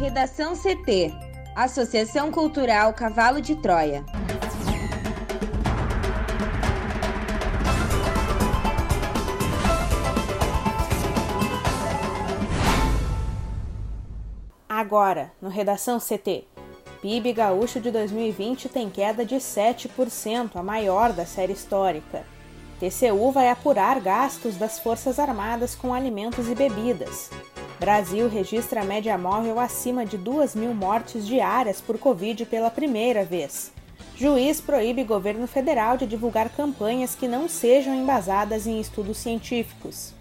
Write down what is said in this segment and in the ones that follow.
Redação CT Associação Cultural Cavalo de Troia. Agora, no Redação CT. PIB gaúcho de 2020 tem queda de 7%, a maior da série histórica. TCU vai apurar gastos das Forças Armadas com alimentos e bebidas. Brasil registra a média móvel acima de 2 mil mortes diárias por Covid pela primeira vez. Juiz proíbe governo federal de divulgar campanhas que não sejam embasadas em estudos científicos.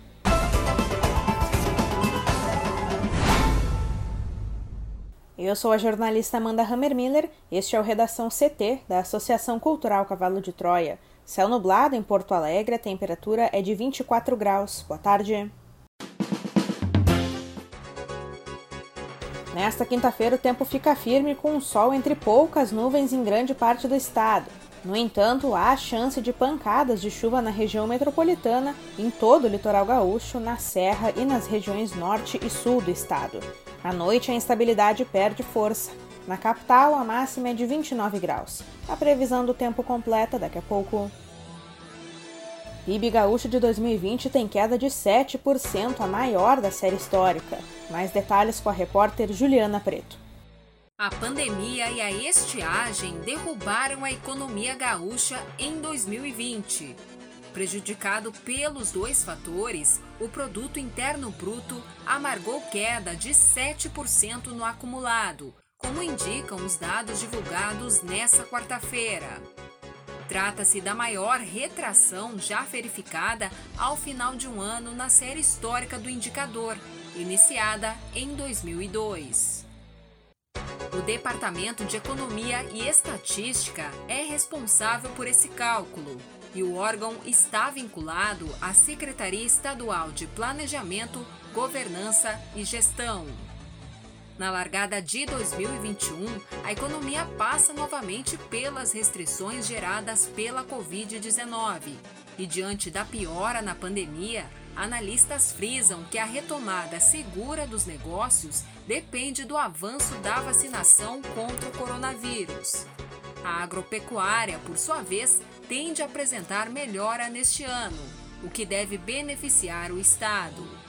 Eu sou a jornalista Amanda Hammermiller. Este é o Redação CT da Associação Cultural Cavalo de Troia. Céu nublado em Porto Alegre, a temperatura é de 24 graus. Boa tarde. Nesta quinta-feira, o tempo fica firme com o sol entre poucas nuvens em grande parte do estado. No entanto, há chance de pancadas de chuva na região metropolitana, em todo o litoral gaúcho, na Serra e nas regiões norte e sul do estado. À noite, a instabilidade perde força. Na capital, a máxima é de 29 graus. A previsão do tempo completa daqui a pouco. PIB gaúcho de 2020 tem queda de 7%, a maior da série histórica. Mais detalhes com a repórter Juliana Preto. A pandemia e a estiagem derrubaram a economia gaúcha em 2020. Prejudicado pelos dois fatores, o produto interno bruto amargou queda de 7% no acumulado, como indicam os dados divulgados nesta quarta-feira. Trata-se da maior retração já verificada ao final de um ano na série histórica do indicador, iniciada em 2002. O Departamento de Economia e Estatística é responsável por esse cálculo e o órgão está vinculado à Secretaria Estadual de Planejamento, Governança e Gestão. Na largada de 2021, a economia passa novamente pelas restrições geradas pela Covid-19. E diante da piora na pandemia, analistas frisam que a retomada segura dos negócios depende do avanço da vacinação contra o coronavírus. A agropecuária, por sua vez, tende a apresentar melhora neste ano, o que deve beneficiar o Estado.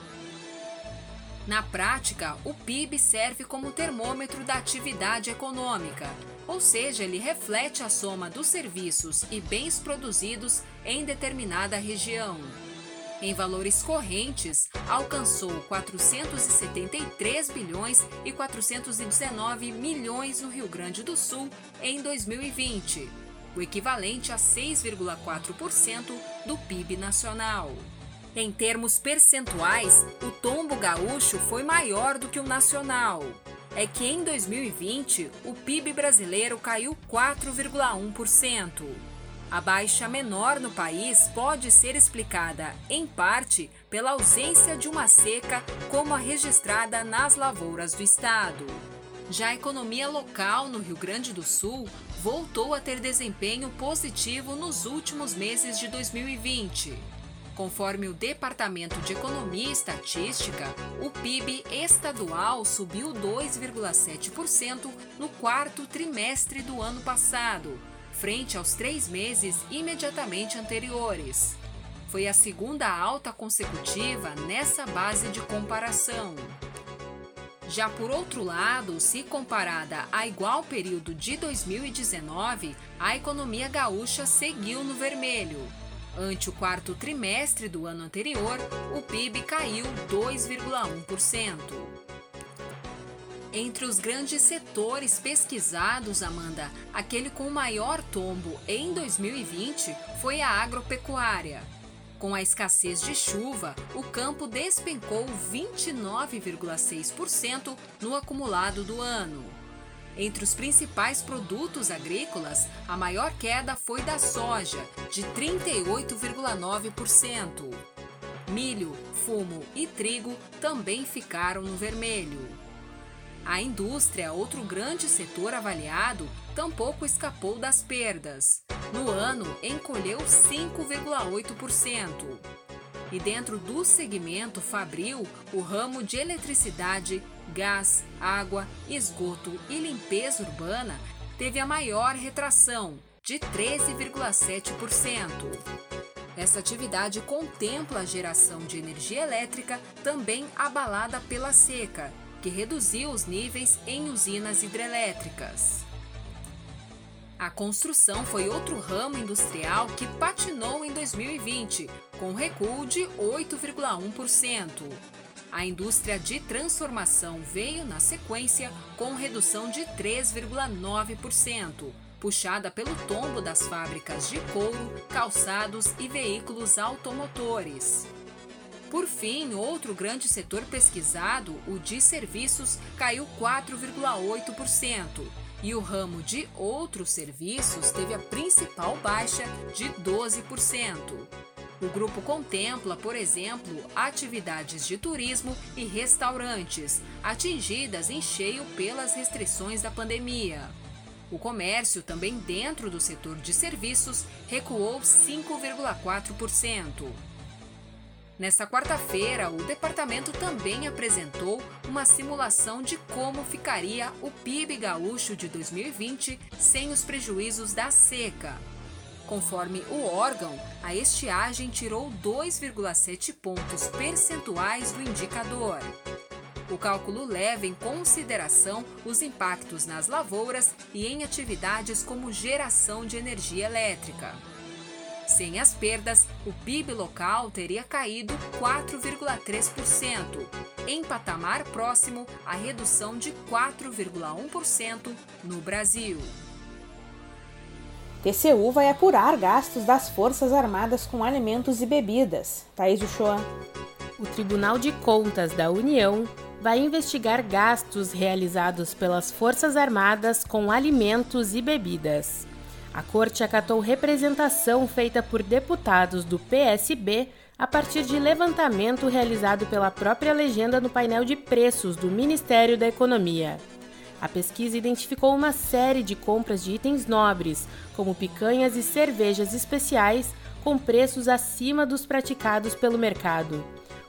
Na prática, o PIB serve como termômetro da atividade econômica, ou seja, ele reflete a soma dos serviços e bens produzidos em determinada região. Em valores correntes, alcançou 473 bilhões e 419 milhões no Rio Grande do Sul em 2020 o equivalente a 6,4% do PIB nacional. Em termos percentuais, o tombo gaúcho foi maior do que o nacional. É que em 2020 o PIB brasileiro caiu 4,1%. A baixa menor no país pode ser explicada, em parte, pela ausência de uma seca como a registrada nas lavouras do estado. Já a economia local no Rio Grande do Sul voltou a ter desempenho positivo nos últimos meses de 2020. Conforme o Departamento de Economia e Estatística, o PIB estadual subiu 2,7% no quarto trimestre do ano passado, frente aos três meses imediatamente anteriores. Foi a segunda alta consecutiva nessa base de comparação. Já por outro lado, se comparada a igual período de 2019, a economia gaúcha seguiu no vermelho. Ante o quarto trimestre do ano anterior, o PIB caiu 2,1%. Entre os grandes setores pesquisados, Amanda, aquele com maior tombo em 2020 foi a agropecuária. Com a escassez de chuva, o campo despencou 29,6% no acumulado do ano. Entre os principais produtos agrícolas, a maior queda foi da soja, de 38,9%. Milho, fumo e trigo também ficaram no vermelho. A indústria, outro grande setor avaliado, tampouco escapou das perdas. No ano, encolheu 5,8%. E dentro do segmento Fabril, o ramo de eletricidade, gás, água, esgoto e limpeza urbana teve a maior retração, de 13,7%. Essa atividade contempla a geração de energia elétrica também abalada pela seca, que reduziu os níveis em usinas hidrelétricas. A construção foi outro ramo industrial que patinou em 2020, com recuo de 8,1%. A indústria de transformação veio na sequência com redução de 3,9%, puxada pelo tombo das fábricas de couro, calçados e veículos automotores. Por fim, outro grande setor pesquisado, o de serviços, caiu 4,8% e o ramo de outros serviços teve a principal baixa de 12%. O grupo contempla, por exemplo, atividades de turismo e restaurantes, atingidas em cheio pelas restrições da pandemia. O comércio, também dentro do setor de serviços, recuou 5,4%. Nesta quarta-feira, o departamento também apresentou uma simulação de como ficaria o PIB gaúcho de 2020 sem os prejuízos da seca. Conforme o órgão, a estiagem tirou 2,7 pontos percentuais do indicador. O cálculo leva em consideração os impactos nas lavouras e em atividades como geração de energia elétrica. Sem as perdas, o PIB local teria caído 4,3%, em patamar próximo à redução de 4,1% no Brasil. TCU vai apurar gastos das Forças Armadas com alimentos e bebidas. Thaís Uchoa. O Tribunal de Contas da União vai investigar gastos realizados pelas Forças Armadas com alimentos e bebidas. A corte acatou representação feita por deputados do PSB a partir de levantamento realizado pela própria legenda no painel de preços do Ministério da Economia. A pesquisa identificou uma série de compras de itens nobres, como picanhas e cervejas especiais, com preços acima dos praticados pelo mercado.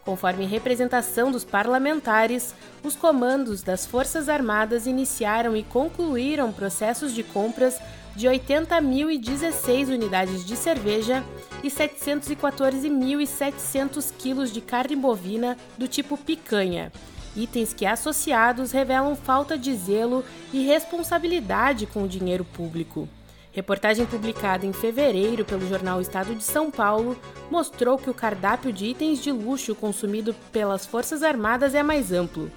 Conforme representação dos parlamentares, os comandos das Forças Armadas iniciaram e concluíram processos de compras de 80.016 unidades de cerveja e 714.700 quilos de carne bovina do tipo picanha, itens que associados revelam falta de zelo e responsabilidade com o dinheiro público. Reportagem publicada em fevereiro pelo jornal Estado de São Paulo mostrou que o cardápio de itens de luxo consumido pelas Forças Armadas é mais amplo.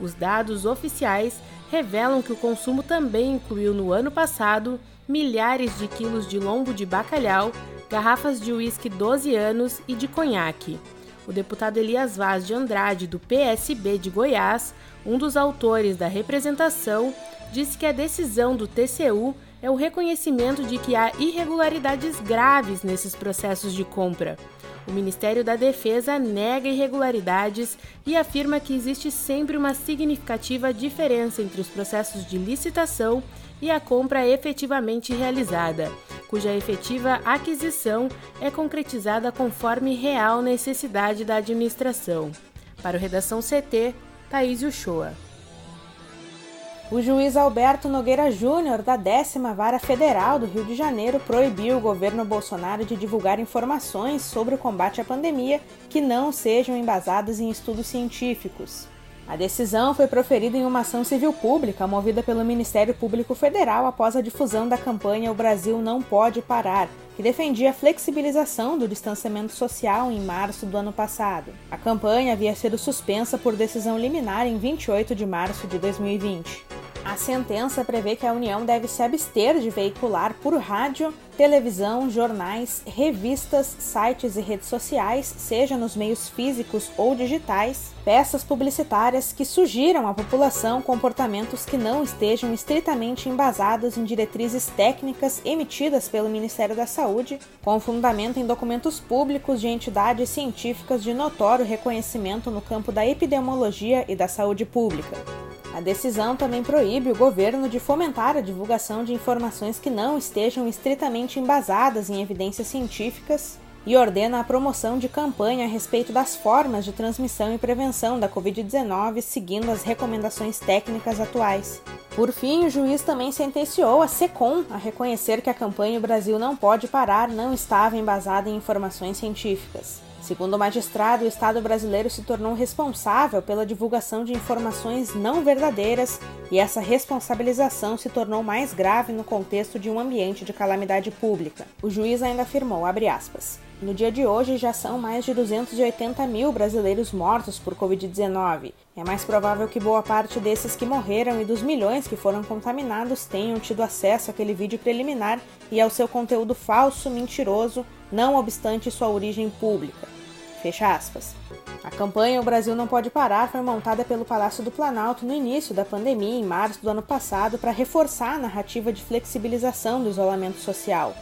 Os dados oficiais revelam que o consumo também incluiu no ano passado milhares de quilos de lombo de bacalhau, garrafas de uísque 12 anos e de conhaque. O deputado Elias Vaz de Andrade, do PSB de Goiás, um dos autores da representação, disse que a decisão do TCU é o reconhecimento de que há irregularidades graves nesses processos de compra. O Ministério da Defesa nega irregularidades e afirma que existe sempre uma significativa diferença entre os processos de licitação e a compra efetivamente realizada, cuja efetiva aquisição é concretizada conforme real necessidade da administração. Para o Redação CT, Thaís Uchoa. O juiz Alberto Nogueira Júnior, da décima Vara Federal do Rio de Janeiro, proibiu o governo Bolsonaro de divulgar informações sobre o combate à pandemia que não sejam embasadas em estudos científicos. A decisão foi proferida em uma ação civil pública movida pelo Ministério Público Federal após a difusão da campanha O Brasil Não Pode Parar, que defendia a flexibilização do distanciamento social em março do ano passado. A campanha havia sido suspensa por decisão liminar em 28 de março de 2020. A sentença prevê que a União deve se abster de veicular por rádio, televisão, jornais, revistas, sites e redes sociais, seja nos meios físicos ou digitais, peças publicitárias que sugiram à população comportamentos que não estejam estritamente embasados em diretrizes técnicas emitidas pelo Ministério da Saúde, com fundamento em documentos públicos de entidades científicas de notório reconhecimento no campo da epidemiologia e da saúde pública. A decisão também proíbe o governo de fomentar a divulgação de informações que não estejam estritamente embasadas em evidências científicas, e ordena a promoção de campanha a respeito das formas de transmissão e prevenção da Covid-19, seguindo as recomendações técnicas atuais. Por fim, o juiz também sentenciou a SECOM a reconhecer que a campanha O Brasil Não Pode Parar não estava embasada em informações científicas. Segundo o magistrado, o Estado brasileiro se tornou responsável pela divulgação de informações não verdadeiras e essa responsabilização se tornou mais grave no contexto de um ambiente de calamidade pública. O juiz ainda afirmou, aspas, no dia de hoje, já são mais de 280 mil brasileiros mortos por Covid-19. É mais provável que boa parte desses que morreram e dos milhões que foram contaminados tenham tido acesso àquele vídeo preliminar e ao seu conteúdo falso, mentiroso, não obstante sua origem pública. Fecha aspas. A campanha O Brasil Não Pode Parar foi montada pelo Palácio do Planalto no início da pandemia, em março do ano passado, para reforçar a narrativa de flexibilização do isolamento social.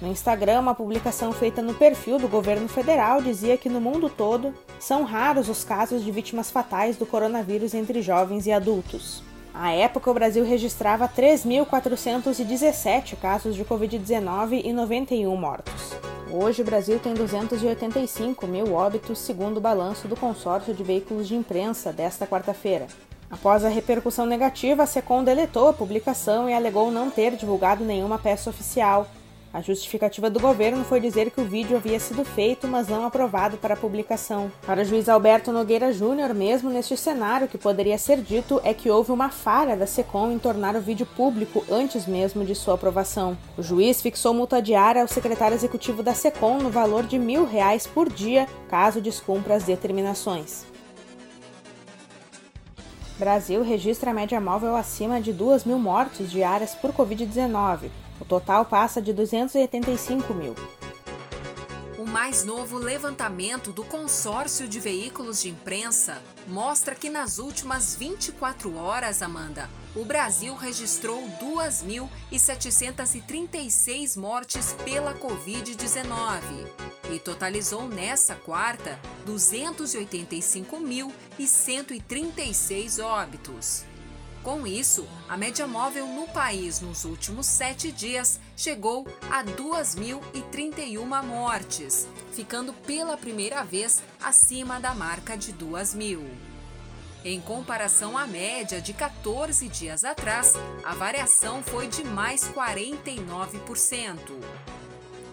No Instagram, uma publicação feita no perfil do governo federal dizia que no mundo todo são raros os casos de vítimas fatais do coronavírus entre jovens e adultos. À época, o Brasil registrava 3.417 casos de Covid-19 e 91 mortos. Hoje, o Brasil tem 285 mil óbitos, segundo o balanço do consórcio de veículos de imprensa desta quarta-feira. Após a repercussão negativa, a SECOM deletou a publicação e alegou não ter divulgado nenhuma peça oficial, a justificativa do governo foi dizer que o vídeo havia sido feito, mas não aprovado para publicação. Para o juiz Alberto Nogueira Júnior, mesmo neste cenário, o que poderia ser dito é que houve uma falha da SECOM em tornar o vídeo público antes mesmo de sua aprovação. O juiz fixou multa diária ao secretário executivo da SECOM no valor de mil reais por dia, caso descumpra as determinações. Brasil registra média móvel acima de 2 mil mortes diárias por Covid-19. O total passa de 285 mil. O mais novo levantamento do consórcio de veículos de imprensa mostra que nas últimas 24 horas, Amanda, o Brasil registrou 2.736 mortes pela Covid-19 e totalizou nessa quarta 285.136 óbitos. Com isso, a média móvel no país nos últimos sete dias chegou a 2.031 mortes, ficando pela primeira vez acima da marca de 2.000. Em comparação à média de 14 dias atrás, a variação foi de mais 49%.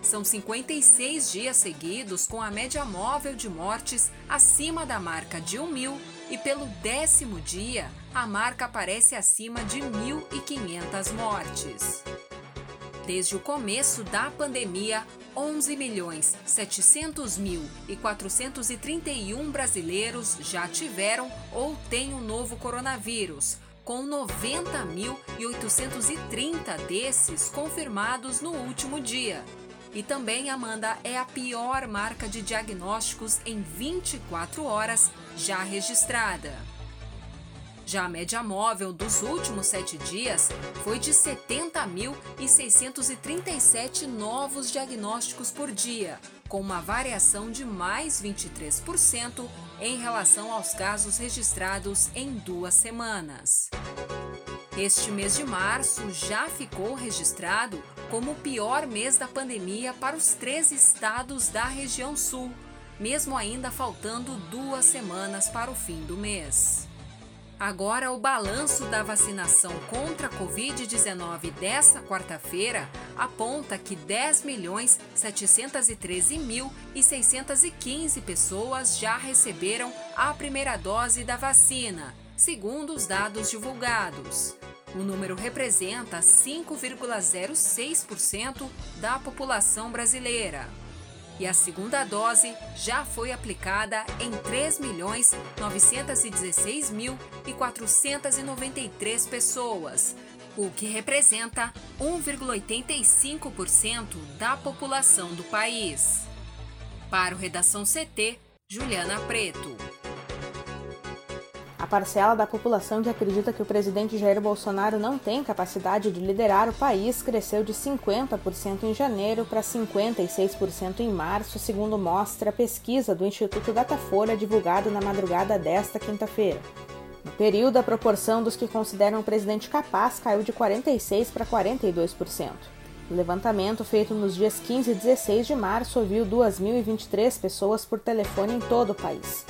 São 56 dias seguidos com a média móvel de mortes acima da marca de 1 mil e pelo décimo dia a marca aparece acima de 1.500 mortes. Desde o começo da pandemia, 11 milhões 700 mil e 431 brasileiros já tiveram ou têm o novo coronavírus, com 90.830 desses confirmados no último dia. E também, Amanda, é a pior marca de diagnósticos em 24 horas já registrada. Já a média móvel dos últimos sete dias foi de 70.637 novos diagnósticos por dia, com uma variação de mais 23% em relação aos casos registrados em duas semanas. Este mês de março já ficou registrado como o pior mês da pandemia para os três estados da região sul, mesmo ainda faltando duas semanas para o fim do mês. Agora, o balanço da vacinação contra a Covid-19 desta quarta-feira aponta que 10 milhões 713 mil e 615 pessoas já receberam a primeira dose da vacina, segundo os dados divulgados. O número representa 5,06% da população brasileira e a segunda dose já foi aplicada em 3.916.493 pessoas, o que representa 1,85% da população do país. Para o Redação CT, Juliana Preto. A parcela da população que acredita que o presidente Jair Bolsonaro não tem capacidade de liderar o país cresceu de 50% em janeiro para 56% em março, segundo mostra a pesquisa do Instituto Datafolha divulgada na madrugada desta quinta-feira. No período, a proporção dos que consideram o presidente capaz caiu de 46% para 42%. O levantamento feito nos dias 15 e 16 de março ouviu 2.023 pessoas por telefone em todo o país.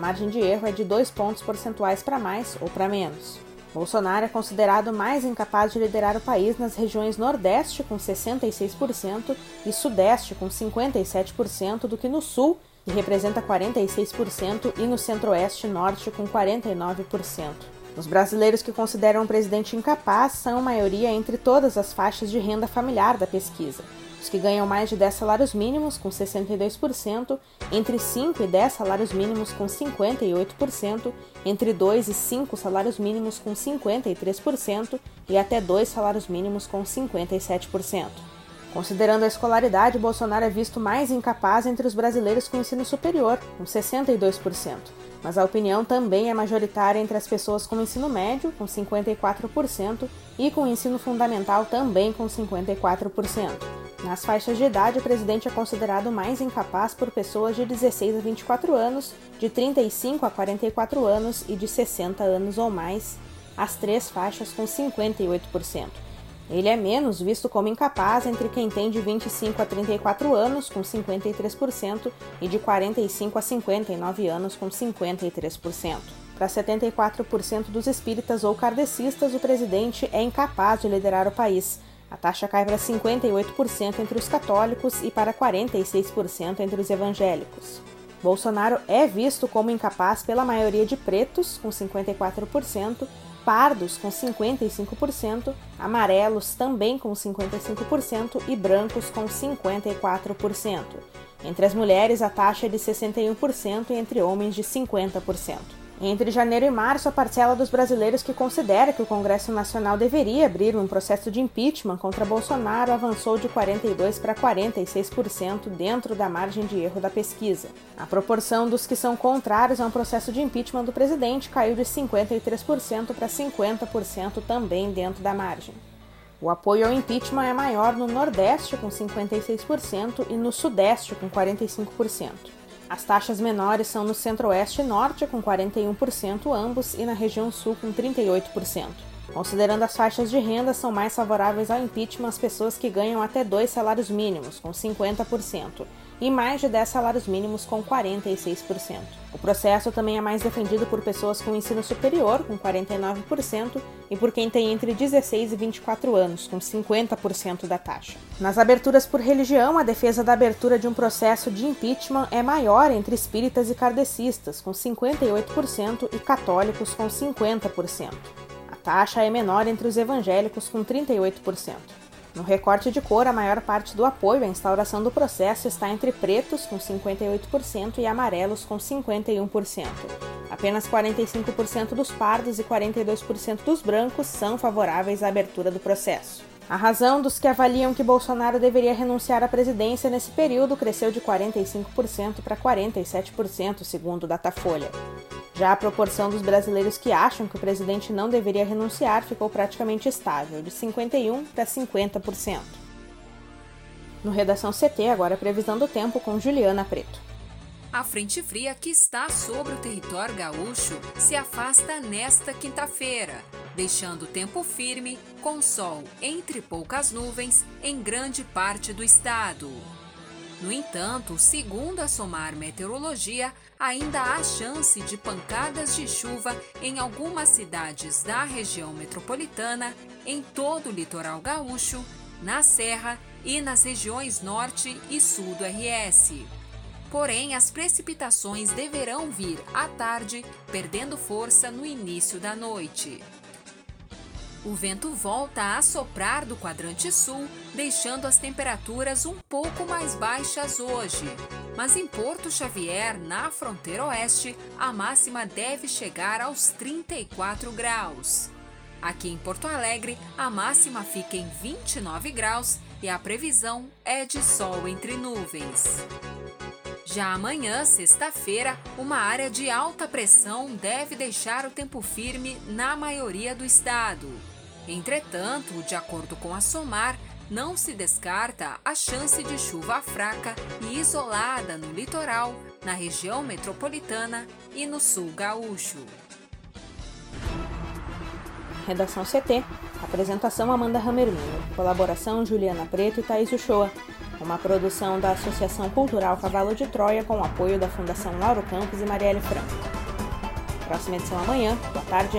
Margem de erro é de 2 pontos percentuais para mais ou para menos. Bolsonaro é considerado mais incapaz de liderar o país nas regiões Nordeste, com 66%, e Sudeste, com 57%, do que no Sul, que representa 46%, e no Centro-Oeste e Norte, com 49%. Os brasileiros que consideram o presidente incapaz são maioria entre todas as faixas de renda familiar da pesquisa. Os que ganham mais de 10 salários mínimos, com 62%, entre 5 e 10 salários mínimos, com 58%, entre 2 e 5 salários mínimos, com 53%, e até 2 salários mínimos, com 57%. Considerando a escolaridade, Bolsonaro é visto mais incapaz entre os brasileiros com ensino superior, com 62%, mas a opinião também é majoritária entre as pessoas com ensino médio, com 54%, e com ensino fundamental também com 54%. Nas faixas de idade, o presidente é considerado mais incapaz por pessoas de 16 a 24 anos, de 35 a 44 anos e de 60 anos ou mais, as três faixas com 58%. Ele é menos visto como incapaz entre quem tem de 25 a 34 anos, com 53%, e de 45 a 59 anos, com 53%. Para 74% dos espíritas ou kardecistas, o presidente é incapaz de liderar o país. A taxa cai para 58% entre os católicos e para 46% entre os evangélicos. Bolsonaro é visto como incapaz pela maioria de pretos, com 54%, pardos com 55%, amarelos também com 55% e brancos com 54%. Entre as mulheres, a taxa é de 61% e entre homens de 50%. Entre janeiro e março, a parcela dos brasileiros que considera que o Congresso Nacional deveria abrir um processo de impeachment contra Bolsonaro avançou de 42% para 46% dentro da margem de erro da pesquisa. A proporção dos que são contrários a um processo de impeachment do presidente caiu de 53% para 50% também dentro da margem. O apoio ao impeachment é maior no Nordeste, com 56%, e no Sudeste, com 45%. As taxas menores são no Centro-Oeste e Norte, com 41% ambos, e na região Sul, com 38%. Considerando as faixas de renda, são mais favoráveis ao impeachment as pessoas que ganham até dois salários mínimos, com 50%, e mais de 10 salários mínimos, com 46%. O processo também é mais defendido por pessoas com ensino superior, com 49%, e por quem tem entre 16 e 24 anos, com 50% da taxa. Nas aberturas por religião, a defesa da abertura de um processo de impeachment é maior entre espíritas e kardecistas, com 58%, e católicos, com 50%. A taxa é menor entre os evangélicos, com 38%. No recorte de cor, a maior parte do apoio à instauração do processo está entre pretos, com 58%, e amarelos, com 51%. Apenas 45% dos pardos e 42% dos brancos são favoráveis à abertura do processo. A razão dos que avaliam que Bolsonaro deveria renunciar à presidência nesse período cresceu de 45% para 47%, segundo Datafolha. Já a proporção dos brasileiros que acham que o presidente não deveria renunciar ficou praticamente estável, de 51% para 50%. No Redação CT, agora a previsão do tempo com Juliana Preto. A frente fria que está sobre o território gaúcho se afasta nesta quinta-feira, deixando tempo firme com sol entre poucas nuvens em grande parte do estado. No entanto, segundo a Somar Meteorologia, ainda há chance de pancadas de chuva em algumas cidades da região metropolitana, em todo o litoral gaúcho, na Serra e nas regiões norte e sul do RS. Porém, as precipitações deverão vir à tarde, perdendo força no início da noite. O vento volta a soprar do quadrante sul, deixando as temperaturas um pouco mais baixas hoje. Mas em Porto Xavier, na fronteira oeste, a máxima deve chegar aos 34 graus. Aqui em Porto Alegre, a máxima fica em 29 graus e a previsão é de sol entre nuvens. Já amanhã, sexta-feira, uma área de alta pressão deve deixar o tempo firme na maioria do estado. Entretanto, de acordo com a SOMAR, não se descarta a chance de chuva fraca e isolada no litoral, na região metropolitana e no sul gaúcho. Redação CT. Apresentação Amanda Hammerminho. Colaboração Juliana Preto e Thaís Uchoa. Uma produção da Associação Cultural Cavalo de Troia com apoio da Fundação Lauro Campos e Marielle Franco. Próxima edição amanhã. Boa tarde.